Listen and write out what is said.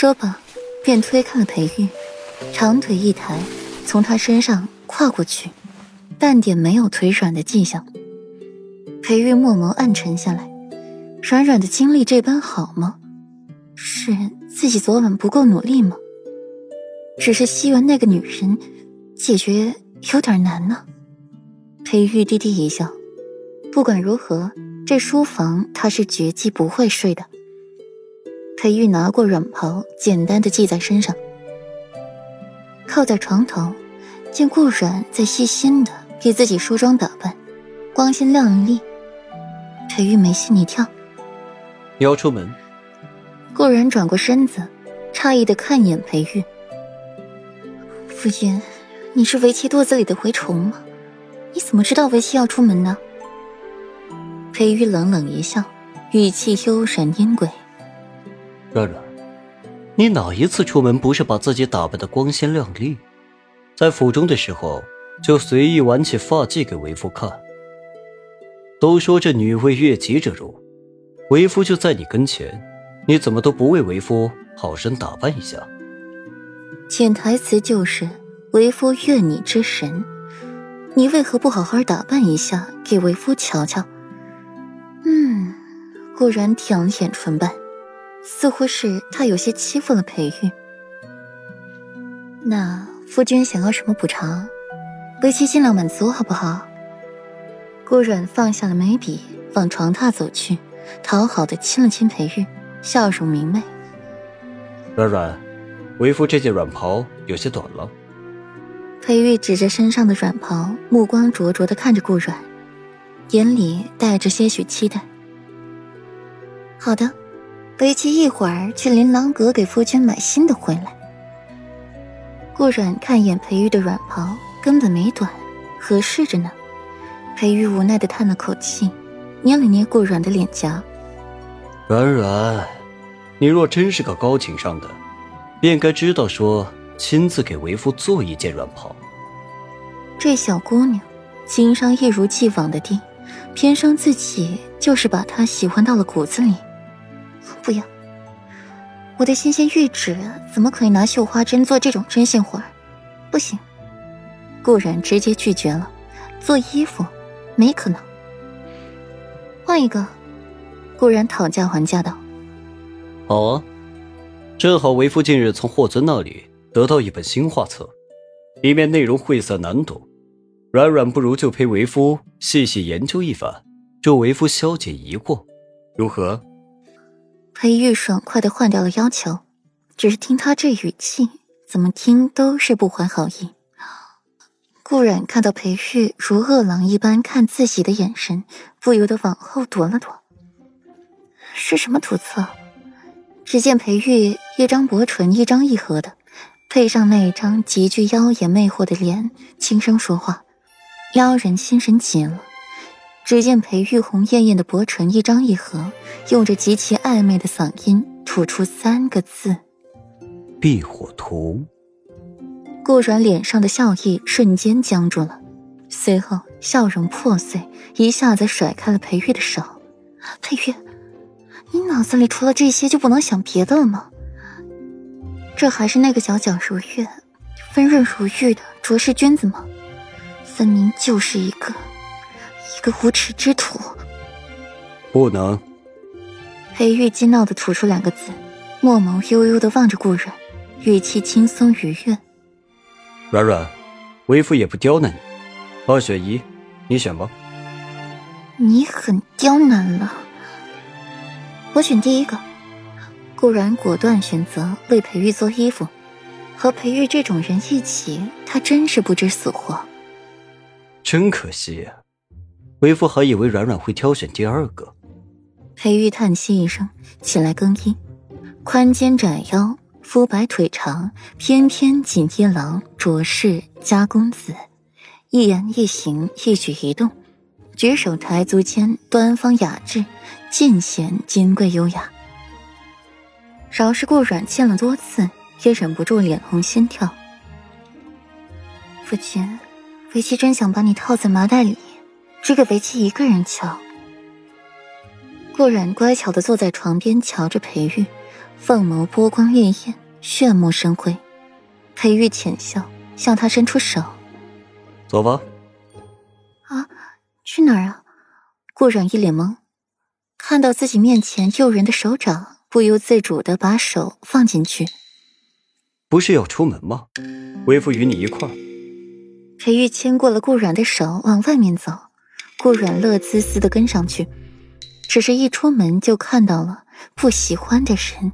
说罢，便推开了裴玉，长腿一抬，从他身上跨过去，半点没有腿软的迹象。裴玉默默暗沉下来，软软的精力这般好吗？是自己昨晚不够努力吗？只是西园那个女人，解决有点难呢。裴玉低低一笑，不管如何，这书房他是绝技不会睡的。裴玉拿过软袍，简单的系在身上，靠在床头，见顾软在细心的给自己梳妆打扮，光鲜亮丽。裴玉眉心一跳，你要出门？顾然转过身子，诧异的看一眼裴玉。夫君，你是为妻肚子里的蛔虫吗？你怎么知道为妻要出门呢？裴玉冷冷一笑，语气悠然阴诡。软软，你哪一次出门不是把自己打扮的光鲜亮丽？在府中的时候，就随意玩起发髻给为夫看。都说这女为悦己者容，为夫就在你跟前，你怎么都不为为夫好生打扮一下？潜台词就是为夫悦你之神，你为何不好好打扮一下给为夫瞧瞧？嗯，果然挑了眼唇瓣。似乎是他有些欺负了裴玉。那夫君想要什么补偿？为妻尽量满足，好不好？顾软放下了眉笔，往床榻走去，讨好的亲了亲裴玉，笑容明媚。软软，为夫这件软袍有些短了。裴玉指着身上的软袍，目光灼灼的看着顾软，眼里带着些许期待。好的。为妻一会儿去琳琅阁给夫君买新的回来。顾软看一眼裴玉的软袍，根本没短，合适着呢。裴玉无奈的叹了口气，捏了捏顾软的脸颊。软软，你若真是个高情商的，便该知道说亲自给为夫做一件软袍。这小姑娘，情商一如既往的低，偏生自己就是把她喜欢到了骨子里。不要！我的纤纤玉指怎么可以拿绣花针做这种针线活儿？不行！顾然直接拒绝了。做衣服，没可能。换一个。顾然讨价还价道：“好啊，正好为夫近日从霍尊那里得到一本新画册，里面内容晦涩难懂，软软不如就陪为夫细细研究一番，助为夫消解疑惑，如何？”裴玉爽快的换掉了要求，只是听他这语气，怎么听都是不怀好意。顾然看到裴玉如饿狼一般看自己的眼神，不由得往后躲了躲。是什么图册？只见裴玉一张薄唇一张一合的，配上那张极具妖冶魅惑的脸，轻声说话，撩人心神极了。只见裴玉红艳艳的薄唇一张一合，用着极其暧昧的嗓音吐出三个字：“避火图。”顾软脸上的笑意瞬间僵住了，随后笑容破碎，一下子甩开了裴玉的手。裴玉，你脑子里除了这些就不能想别的了吗？这还是那个皎皎如月、温润如玉的卓氏君子吗？分明就是一个。一个无耻之徒，不能。裴玉激闹的吐出两个字，墨眸悠悠的望着顾软，语气轻松愉悦。软软，为父也不刁难你，二选一，你选吧。你很刁难了，我选第一个。顾然果断选择为裴玉做衣服，和裴玉这种人一起，他真是不知死活。真可惜呀。为父还以为软软会挑选第二个。裴玉叹息一声，起来更衣。宽肩窄腰，肤白腿长，翩翩锦衣郎，卓氏家公子，一言一行，一举一动，举手抬足间，端方雅致，尽显金贵优雅。饶是顾软见了多次，也忍不住脸红心跳。父亲，为妻真想把你套在麻袋里。只给为妻一个人瞧。顾然乖巧的坐在床边，瞧着裴玉，凤眸波光潋滟，炫目生辉。裴玉浅笑，向他伸出手：“走吧。”啊，去哪儿啊？顾然一脸懵，看到自己面前诱人的手掌，不由自主的把手放进去。不是要出门吗？为夫与你一块儿。裴玉牵过了顾然的手，往外面走。顾阮乐滋滋的跟上去，只是一出门就看到了不喜欢的人。